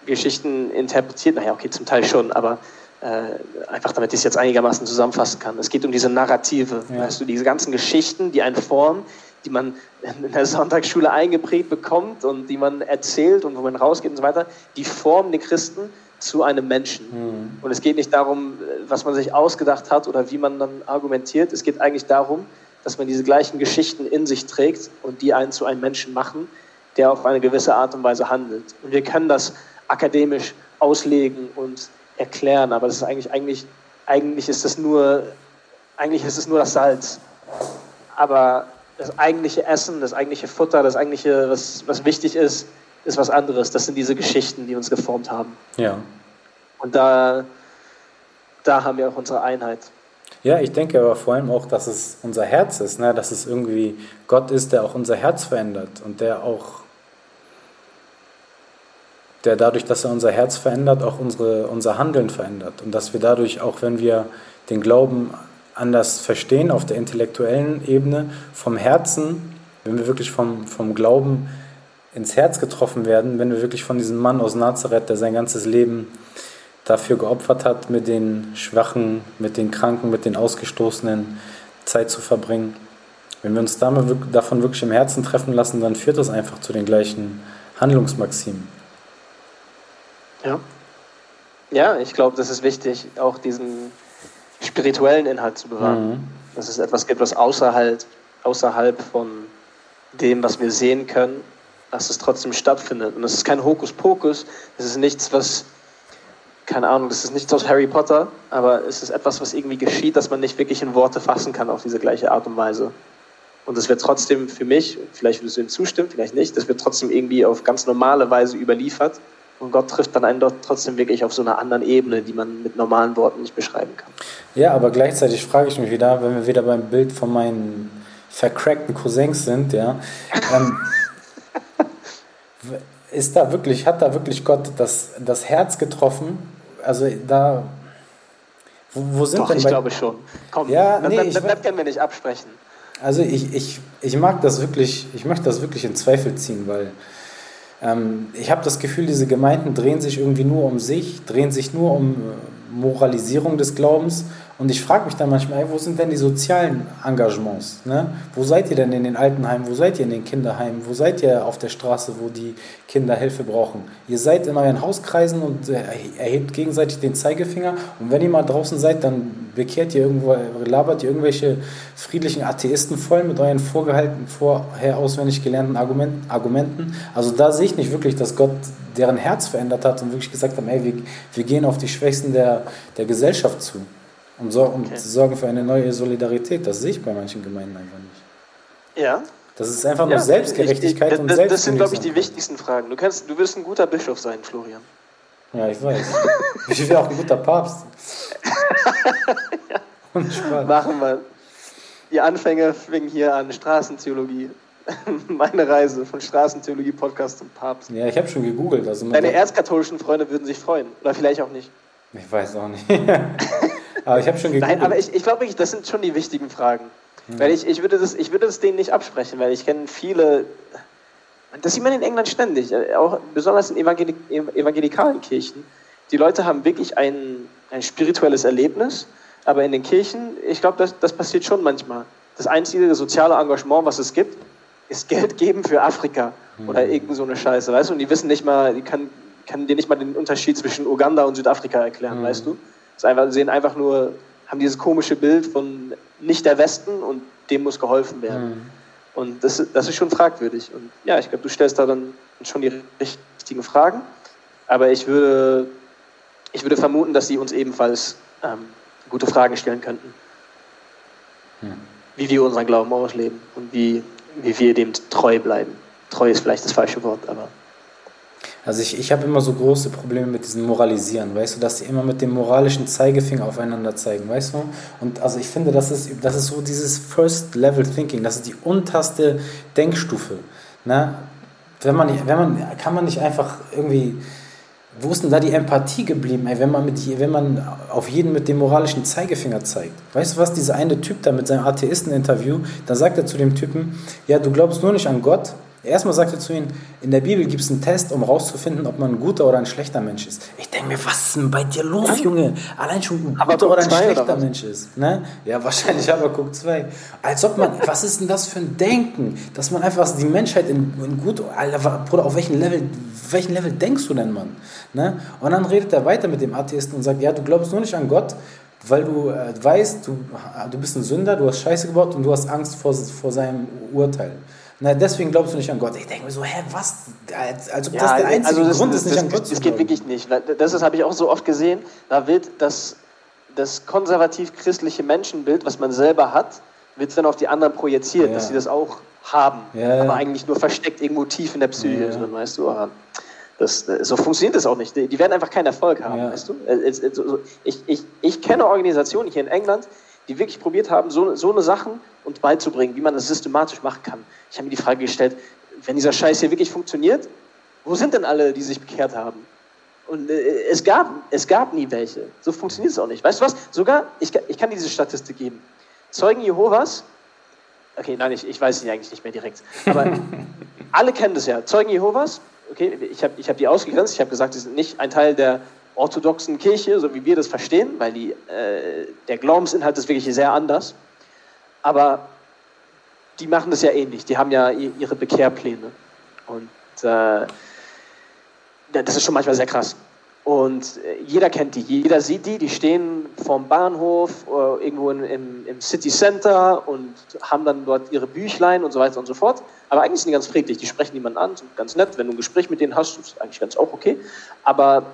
B: Geschichten interpretiert. Naja, okay, zum Teil schon, aber äh, einfach damit ich es jetzt einigermaßen zusammenfassen kann. Es geht um diese Narrative, ja. weißt du, diese ganzen Geschichten, die eine Form, die man in der Sonntagsschule eingeprägt bekommt und die man erzählt und wo man rausgeht und so weiter, die formen den Christen zu einem Menschen. Mhm. Und es geht nicht darum, was man sich ausgedacht hat oder wie man dann argumentiert. Es geht eigentlich darum, dass man diese gleichen Geschichten in sich trägt und die einen zu einem Menschen machen, der auf eine gewisse Art und Weise handelt. Und wir können das akademisch auslegen und erklären, aber das ist eigentlich, eigentlich, eigentlich ist das nur, eigentlich ist es nur das Salz. Aber das eigentliche Essen, das eigentliche Futter, das eigentliche, was, was wichtig ist, ist was anderes. Das sind diese Geschichten, die uns geformt haben.
A: Ja.
B: Und da, da haben wir auch unsere Einheit.
A: Ja, ich denke aber vor allem auch, dass es unser Herz ist, ne? dass es irgendwie Gott ist, der auch unser Herz verändert und der auch, der dadurch, dass er unser Herz verändert, auch unsere, unser Handeln verändert. Und dass wir dadurch, auch wenn wir den Glauben anders verstehen auf der intellektuellen Ebene, vom Herzen, wenn wir wirklich vom, vom Glauben ins Herz getroffen werden, wenn wir wirklich von diesem Mann aus Nazareth, der sein ganzes Leben dafür geopfert hat, mit den Schwachen, mit den Kranken, mit den Ausgestoßenen Zeit zu verbringen. Wenn wir uns davon wirklich im Herzen treffen lassen, dann führt das einfach zu den gleichen Handlungsmaximen.
B: Ja. Ja, ich glaube, das ist wichtig, auch diesen spirituellen Inhalt zu bewahren. Mhm. Dass es etwas gibt, was außerhalb, außerhalb von dem, was wir sehen können, dass es trotzdem stattfindet. Und das ist kein Hokuspokus, es ist nichts, was, keine Ahnung, das ist nichts aus Harry Potter, aber es ist etwas, was irgendwie geschieht, dass man nicht wirklich in Worte fassen kann auf diese gleiche Art und Weise. Und es wird trotzdem für mich, vielleicht würdest du ihm zustimmen, vielleicht nicht, das wird trotzdem irgendwie auf ganz normale Weise überliefert. Und Gott trifft dann einen dort trotzdem wirklich auf so einer anderen Ebene, die man mit normalen Worten nicht beschreiben kann.
A: Ja, aber gleichzeitig frage ich mich wieder, wenn wir wieder beim Bild von meinen vercrackten Cousins sind, ja, ähm, ist da wirklich, hat da wirklich Gott das, das Herz getroffen? Also da,
B: wo, wo sind Doch, denn ich glaube schon. Komm, ja, nee, das, das, das können wir nicht absprechen.
A: Also ich, ich, ich mag das wirklich, ich möchte das wirklich in Zweifel ziehen, weil ähm, ich habe das Gefühl, diese Gemeinden drehen sich irgendwie nur um sich, drehen sich nur um Moralisierung des Glaubens und ich frage mich dann manchmal, ey, wo sind denn die sozialen Engagements? Ne? Wo seid ihr denn in den Altenheimen? Wo seid ihr in den Kinderheimen? Wo seid ihr auf der Straße, wo die Kinder Hilfe brauchen? Ihr seid in euren Hauskreisen und äh, erhebt gegenseitig den Zeigefinger. Und wenn ihr mal draußen seid, dann bekehrt ihr irgendwo, labert ihr irgendwelche friedlichen Atheisten voll mit euren vorgehalten, vorher auswendig gelernten Argumenten. Also da sehe ich nicht wirklich, dass Gott deren Herz verändert hat und wirklich gesagt hat, ey, wir, wir gehen auf die Schwächsten der, der Gesellschaft zu und, so, und okay. sorgen für eine neue Solidarität. Das sehe ich bei manchen Gemeinden einfach nicht.
B: Ja.
A: Das ist einfach nur ja, Selbstgerechtigkeit ich, ich,
B: und das, das sind, glaube ich, die wichtigsten Fragen. Du, kannst, du wirst ein guter Bischof sein, Florian.
A: Ja, ich weiß. ich wäre auch ein guter Papst.
B: ja. Machen wir. Die Anfänge fingen hier an Straßentheologie. Meine Reise von Straßentheologie, Podcast zum Papst.
A: Ja, ich habe schon gegoogelt. Also
B: Deine erzkatholischen Freunde würden sich freuen. Oder vielleicht auch nicht.
A: Ich weiß auch nicht. aber ich habe schon gegoogelt.
B: Nein, aber ich, ich glaube wirklich, das sind schon die wichtigen Fragen. Hm. Weil ich, ich, würde das, ich würde das denen nicht absprechen, weil ich kenne viele, das sieht man in England ständig, äh, auch besonders in Evangelik evangelikalen Kirchen. Die Leute haben wirklich ein, ein spirituelles Erlebnis, aber in den Kirchen, ich glaube, das, das passiert schon manchmal. Das einzige soziale Engagement, was es gibt, ist Geld geben für Afrika hm. oder irgend so eine Scheiße, weißt du? Und die wissen nicht mal, die kann, kann dir nicht mal den Unterschied zwischen Uganda und Südafrika erklären, hm. weißt du? Sie einfach, sehen einfach nur, haben dieses komische Bild von nicht der Westen und dem muss geholfen werden. Mhm. Und das, das ist schon fragwürdig. Und ja, ich glaube, du stellst da dann schon die richtigen Fragen. Aber ich würde, ich würde vermuten, dass sie uns ebenfalls ähm, gute Fragen stellen könnten. Mhm. Wie wir unseren Glauben ausleben und wie, wie wir dem treu bleiben. Treu ist vielleicht das falsche Wort, aber
A: also ich, ich habe immer so große Probleme mit diesem Moralisieren, weißt du, dass sie immer mit dem moralischen Zeigefinger aufeinander zeigen, weißt du? Und also ich finde, das ist, das ist so dieses First Level Thinking, das ist die unterste Denkstufe. Ne? Wenn man, wenn man, kann man nicht einfach irgendwie, wo ist denn da die Empathie geblieben, ey, wenn man, mit, wenn man auf jeden mit dem moralischen Zeigefinger zeigt? Weißt du was, dieser eine Typ da mit seinem Atheisten-Interview, da sagt er zu dem Typen, ja, du glaubst nur nicht an Gott, Erstmal sagt er zu ihnen, in der Bibel gibt es einen Test, um herauszufinden, ob man ein guter oder ein schlechter Mensch ist. Ich denke mir, was ist denn bei dir los, Junge? Allein schon ein guter oder ein schlechter oder Mensch ist. Ne? Ja, wahrscheinlich aber guck zwei. Als ob man, was ist denn das für ein Denken? Dass man einfach die Menschheit in, in gut, Alter, Bruder, auf welchem Level, welchen Level denkst du denn, Mann? Ne? Und dann redet er weiter mit dem Atheisten und sagt, ja, du glaubst nur nicht an Gott, weil du äh, weißt, du, du bist ein Sünder, du hast Scheiße gebaut und du hast Angst vor, vor seinem Urteil. Na, deswegen glaubst du nicht an Gott. Ich denke mir so, hä, was? Als, als ob ja, das der einzige also das, Grund ist, nicht
B: das,
A: an Gott
B: zu Das geht wirklich nicht. Das habe ich auch so oft gesehen. Da wird das, das konservativ-christliche Menschenbild, was man selber hat, wird dann auf die anderen projiziert,
A: Ja.
B: dass sie das auch haben,
A: Ja,
B: aber eigentlich nur versteckt irgendwo tief in der Psyche
A: Ja.
B: drin, weißt du. Aber das, äh, so funktioniert das auch nicht. Die, werden einfach keinen Erfolg haben, weißt du. Äh, Ich, ich, ich kenne Organisationen hier in England, die wirklich probiert haben, so, so eine Sachen uns beizubringen, wie man das systematisch machen kann. Ich habe mir die Frage gestellt, wenn dieser Scheiß hier wirklich funktioniert, wo sind denn alle, die sich bekehrt haben? Und äh, es, gab, es gab nie welche. So funktioniert es auch nicht. Weißt du was? Sogar, ich, kann- ich kann dir diese Statistik geben. Zeugen Jehovas, okay, nein, ich, ich weiß sie eigentlich nicht mehr direkt, aber alle kennen das ja. Zeugen Jehovas, okay, ich habe ich hab die ausgegrenzt, ich habe gesagt, sie sind nicht ein Teil der orthodoxen Kirche, so wie wir das verstehen, weil die, äh, der Glaubensinhalt ist wirklich sehr anders. Aber die machen das ja ähnlich. Die haben ja ihre Bekehrpläne. Und äh, das ist schon manchmal sehr krass. Und äh, jeder kennt die, jeder sieht die, die stehen vorm Bahnhof, äh, irgendwo in, im, im City Center und haben dann dort ihre Büchlein und so weiter und so fort. Aber eigentlich sind die ganz friedlich, die sprechen niemanden an, sind ganz nett. Wenn du ein Gespräch mit denen hast, ist eigentlich ganz auch okay. Aber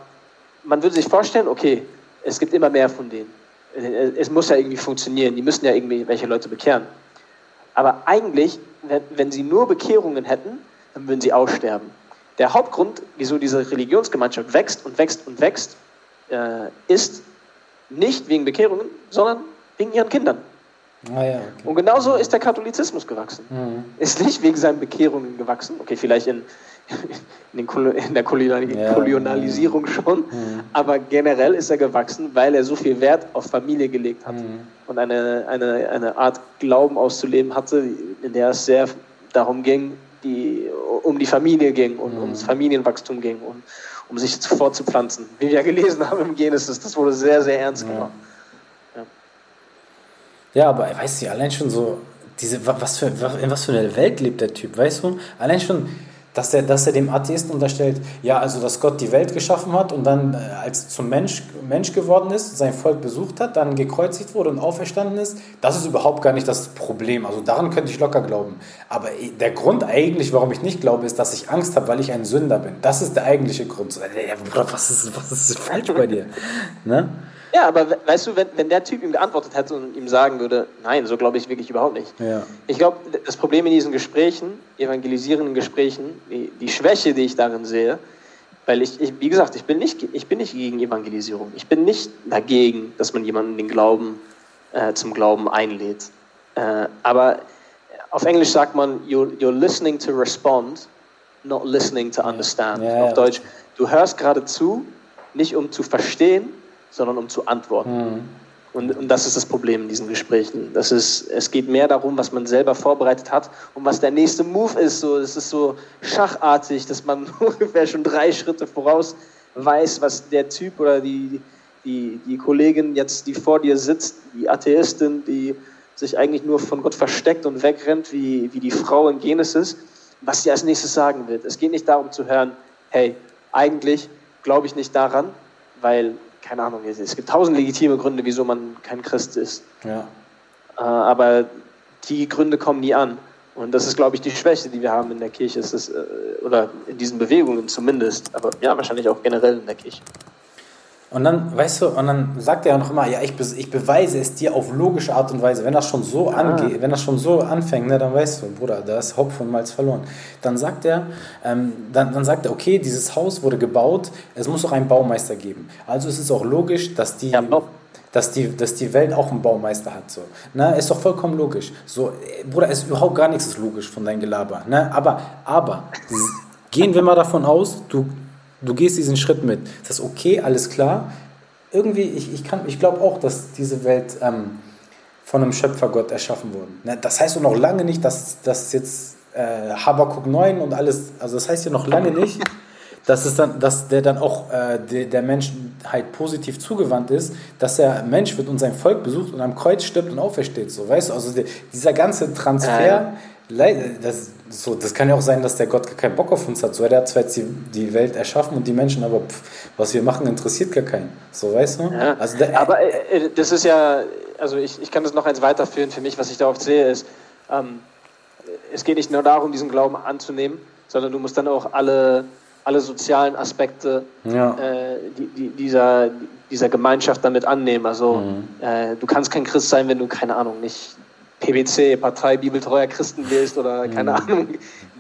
B: man würde sich vorstellen, okay, es gibt immer mehr von denen. Es muss ja irgendwie funktionieren, die müssen ja irgendwie welche Leute bekehren. Aber eigentlich, wenn, wenn sie nur Bekehrungen hätten, dann würden sie aussterben. Der Hauptgrund, wieso diese Religionsgemeinschaft wächst und wächst und wächst, äh, ist nicht wegen Bekehrungen, sondern wegen ihren Kindern.
A: Ah ja, okay.
B: Und genauso ist der Katholizismus gewachsen.
A: Mhm.
B: Ist nicht wegen seinen Bekehrungen gewachsen, okay, vielleicht in, in, in der Kolonial
A: Ja.
B: Kolonialisierung schon, aber generell ist er gewachsen, weil er so viel Wert auf Familie gelegt hat
A: Mhm.
B: und eine, eine, eine Art Glauben auszuleben hatte, in der es sehr darum ging, die, um die Familie ging und
A: Mhm.
B: ums Familienwachstum ging und um sich fortzupflanzen. Wie wir ja gelesen haben im Genesis, das wurde sehr, sehr ernst
A: Ja.
B: genommen.
A: Ja, aber weißt du, allein schon so, diese, wa- was für, in was für einer Welt lebt der Typ, weißt du? Allein schon, dass er, dass er dem Atheisten unterstellt, ja, also dass Gott die Welt geschaffen hat und dann äh, als zum Mensch, Mensch geworden ist, sein Volk besucht hat, dann gekreuzigt wurde und auferstanden ist, das ist überhaupt gar nicht das Problem. Also daran könnte ich locker glauben. Aber eh, der Grund eigentlich, warum ich nicht glaube, ist, dass ich Angst habe, weil ich ein Sünder bin. Das ist der eigentliche Grund. Äh, was ist, was ist falsch bei dir? Ne?
B: Ja, aber we- weißt du, wenn, wenn der Typ ihm geantwortet hätte und ihm sagen würde, nein, so glaube ich wirklich überhaupt nicht.
A: Ja.
B: Ich glaube, das Problem in diesen Gesprächen, evangelisierenden Gesprächen, die, die Schwäche, die ich darin sehe, weil ich, ich, wie gesagt, ich bin, nicht, ich bin nicht gegen Evangelisierung. Ich bin nicht dagegen, dass man jemanden den Glauben, äh, zum Glauben einlädt. Äh, aber auf Englisch sagt man, you're, you're listening to respond, not listening to understand.
A: Ja, ja.
B: Auf Deutsch, du hörst gerade zu, nicht um zu verstehen, sondern um zu antworten.
A: Mhm.
B: Und, und das ist das Problem in diesen Gesprächen. Das ist, es geht mehr darum, was man selber vorbereitet hat und was der nächste Move ist. So, es ist so schachartig, dass man ungefähr schon drei Schritte voraus weiß, was der Typ oder die, die, die Kollegin jetzt, die vor dir sitzt, die Atheistin, die sich eigentlich nur von Gott versteckt und wegrennt, wie, wie die Frau in Genesis, was sie als nächstes sagen wird. Es geht nicht darum zu hören, hey, eigentlich glaube ich nicht daran, weil, keine Ahnung, es- gibt tausend legitime Gründe, wieso man kein Christ ist.
A: Ja.
B: Äh, aber die Gründe kommen nie an. Und das ist, glaube ich, die Schwäche, die wir haben in der Kirche, ist es, äh, oder in diesen Bewegungen zumindest, aber ja, wahrscheinlich auch generell in der Kirche.
A: Und dann, weißt du, und dann sagt er ja noch immer, ja, ich, be ich beweise es dir auf logische Art und Weise. Wenn das schon so angeht, wenn das schon so anfängt, ne, dann weißt du, Bruder, da ist Hopf und Malz verloren. Dann sagt er, ähm, dann, dann sagt er, okay, dieses Haus wurde gebaut, es muss auch einen Baumeister geben. Also es ist auch logisch, dass die,
B: Ja,
A: dass die, dass die Welt auch einen Baumeister hat. So. Ne? Ist doch vollkommen logisch. So, äh, Bruder, ist überhaupt gar nichts ist logisch von deinem Gelaber. Ne? Aber, aber, gehen wir mal davon aus, du, du gehst diesen Schritt mit. Das ist okay, alles klar. Irgendwie, ich, ich, kann- ich glaube auch, dass diese Welt ähm, von einem Schöpfergott erschaffen wurde. Ne? Das heißt doch noch lange nicht, dass, dass jetzt äh, Habakuk 9 und alles, also das heißt ja noch lange nicht, dass, es dann, dass der dann auch äh, der, der Menschheit positiv zugewandt ist, dass er Mensch wird und sein Volk besucht und am Kreuz stirbt und aufersteht. So, weißt du, also der, dieser ganze Transfer, lei- das, so, das kann ja auch sein, dass der Gott gar keinen Bock auf uns hat. So, der hat zwar jetzt die, die Welt erschaffen und die Menschen, aber pff, was wir machen, interessiert gar keinen. So, weißt du?
B: Ja.
A: Also der,
B: Aber äh, äh, das ist ja, also ich, ich kann das noch eins weiterführen. Für mich, was ich da oft sehe, ist, ähm, es geht nicht nur darum, diesen Glauben anzunehmen, sondern du musst dann auch alle, alle sozialen Aspekte
A: ja.
B: äh, die, die, dieser, dieser Gemeinschaft damit annehmen. Also
A: Mhm.
B: äh, du kannst kein Christ sein, wenn du, keine Ahnung, nicht PBC, Partei Bibeltreuer Christen wählst oder keine mhm. Ahnung,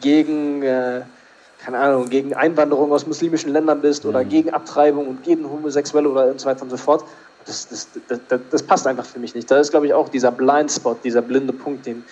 B: gegen, äh, keine Ahnung, gegen Einwanderung aus muslimischen Ländern bist oder mhm. gegen Abtreibung und gegen Homosexuelle oder und so weiter und so fort. Das, das, das, das passt einfach für mich nicht. Da ist, glaube ich, auch dieser Blindspot, dieser blinde Punkt, den,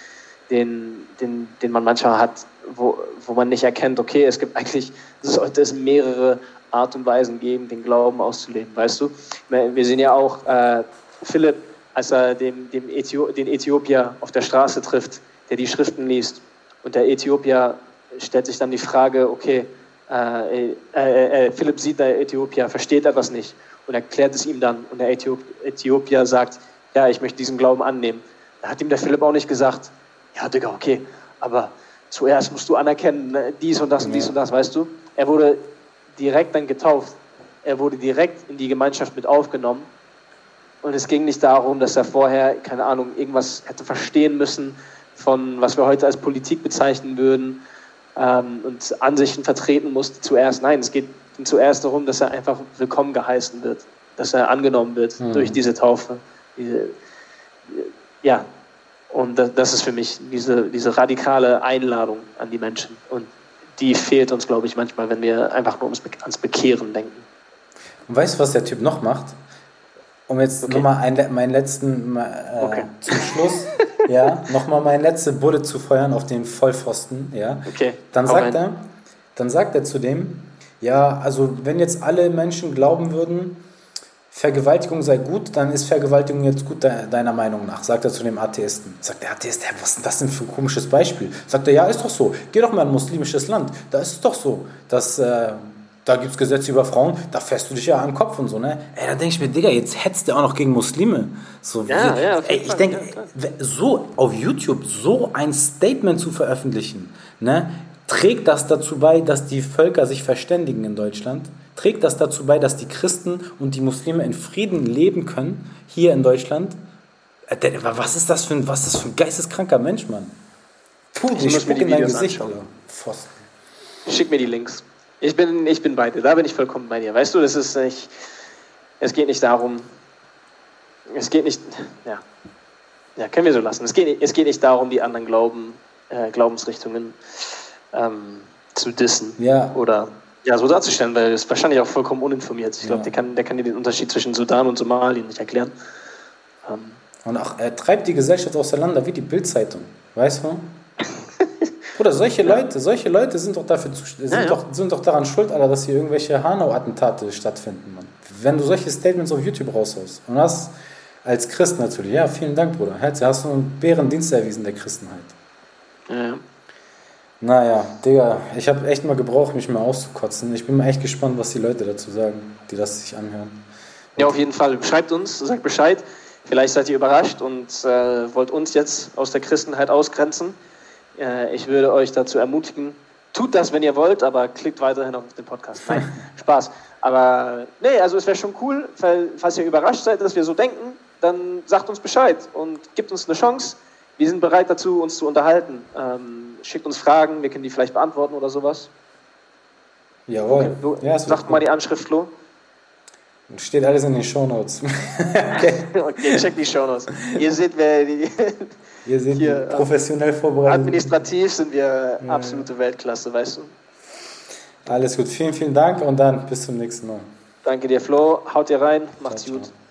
B: den, den, den man manchmal hat, wo, wo man nicht erkennt, okay, es gibt eigentlich, sollte es mehrere Art und Weisen geben, den Glauben auszuleben, weißt du? Wir sehen ja auch äh, Philipp, als er dem, dem Äthio den Äthiopier auf der Straße trifft, der die Schriften liest. Und der Äthiopier stellt sich dann die Frage, okay, äh, äh, äh, Philipp sieht der Äthiopier, versteht etwas nicht und erklärt es ihm dann. Und der Äthiop Äthiopier sagt, ja, ich möchte diesen Glauben annehmen. Da hat ihm der Philipp auch nicht gesagt, ja, Digga, okay, aber zuerst musst du anerkennen, ne, dies und das und dies und das, weißt du? Er wurde direkt dann getauft. Er wurde direkt in die Gemeinschaft mit aufgenommen. Und es ging nicht darum, dass er vorher, keine Ahnung, irgendwas hätte verstehen müssen von, was wir heute als Politik bezeichnen würden ähm, und Ansichten vertreten musste zuerst. Nein, es geht zuerst darum, dass er einfach willkommen geheißen wird, dass er angenommen wird mhm. durch diese Taufe. Diese, ja, und das ist für mich diese, diese radikale Einladung an die Menschen. Und die fehlt uns, glaube ich, manchmal, wenn wir einfach nur ans Bekehren denken.
A: Und weißt du, was der Typ noch macht? Um jetzt okay. nochmal ein, meinen letzten, äh, okay. zum Schluss, ja, nochmal meine letzte Bulle zu feuern auf den Vollpfosten, ja.
B: Okay.
A: Dann sagt er, dann sagt er zu dem, ja, also wenn jetzt alle Menschen glauben würden, Vergewaltigung sei gut, dann ist Vergewaltigung jetzt gut deiner Meinung nach, sagt er zu dem Atheisten. Sagt der Atheist, hä, was ist das denn für ein komisches Beispiel? Sagt er, ja, ist doch so. Geh doch mal in ein muslimisches Land. Da ist es doch so, dass äh, da gibt es Gesetze über Frauen, da fährst du dich ja am Kopf und so, ne? Ey, da denke ich mir, Digga, jetzt hetzt der auch noch gegen Muslime. So,
B: ja, wie, ja,
A: ey, ich denke, ja, so auf YouTube so ein Statement zu veröffentlichen, ne? Trägt das dazu bei, dass die Völker sich verständigen in Deutschland? Trägt das dazu bei, dass die Christen und die Muslime in Frieden leben können, hier in Deutschland? Äh, was ist das für ein, was ist das für ein geisteskranker Mensch, Mann?
B: Tu, ich muss mir die Videos Gesicht, anschauen. Pfosten. Schick mir die Links. Ich bin, ich bin bei dir, da bin ich vollkommen bei dir. Weißt du, das ist nicht, es geht nicht darum, es geht nicht, ja, ja können wir so lassen. Es geht, es geht nicht darum, die anderen Glauben, äh, Glaubensrichtungen ähm, zu dissen
A: ja.
B: oder ja, so darzustellen, weil er ist wahrscheinlich auch vollkommen uninformiert. Ich glaube, der, kann, der kann dir den Unterschied zwischen Sudan und Somalia nicht erklären.
A: Ähm. Und auch, er treibt die Gesellschaft auseinander wie die Bildzeitung, weißt du? Oder solche. Leute, solche Leute sind doch dafür sind, ja, ja. Doch, sind doch daran schuld, Alter, dass hier irgendwelche Hanau-Attentate stattfinden, Mann. Wenn du solche Statements auf YouTube raushaust und hast als Christ natürlich, ja, vielen Dank, Bruder. Hast du einen Bärendienst erwiesen der Christenheit.
B: Ja.
A: Naja, Digga, ich habe echt mal gebraucht, mich mal auszukotzen. Ich bin mal echt gespannt, was die Leute dazu sagen, die das sich anhören.
B: Ja, auf jeden Fall. Schreibt uns, sagt Bescheid. Vielleicht seid ihr überrascht und äh, wollt uns jetzt aus der Christenheit ausgrenzen. Äh, ich würde euch dazu ermutigen, tut das, wenn ihr wollt, aber klickt weiterhin auf den Podcast. Nein, Spaß. Aber nee, also es wäre schon cool, weil, falls ihr überrascht seid, dass wir so denken, dann sagt uns Bescheid und gibt uns eine Chance. Wir sind bereit dazu, uns zu unterhalten. Ähm, schickt uns Fragen, wir können die vielleicht beantworten oder sowas.
A: Jawohl.
B: Okay, du, ja, sag mal die Anschrift, Flo.
A: Steht alles in den Shownotes.
B: okay. okay, check die Shownotes. Ihr seht, wer die.
A: Ihr seht hier, professionell vorbereitet.
B: Administrativ sind wir absolute Weltklasse, weißt du.
A: Alles gut. Vielen, vielen Dank und dann bis zum nächsten Mal.
B: Danke dir, Flo. Haut dir rein. Macht's ciao, gut. Ciao.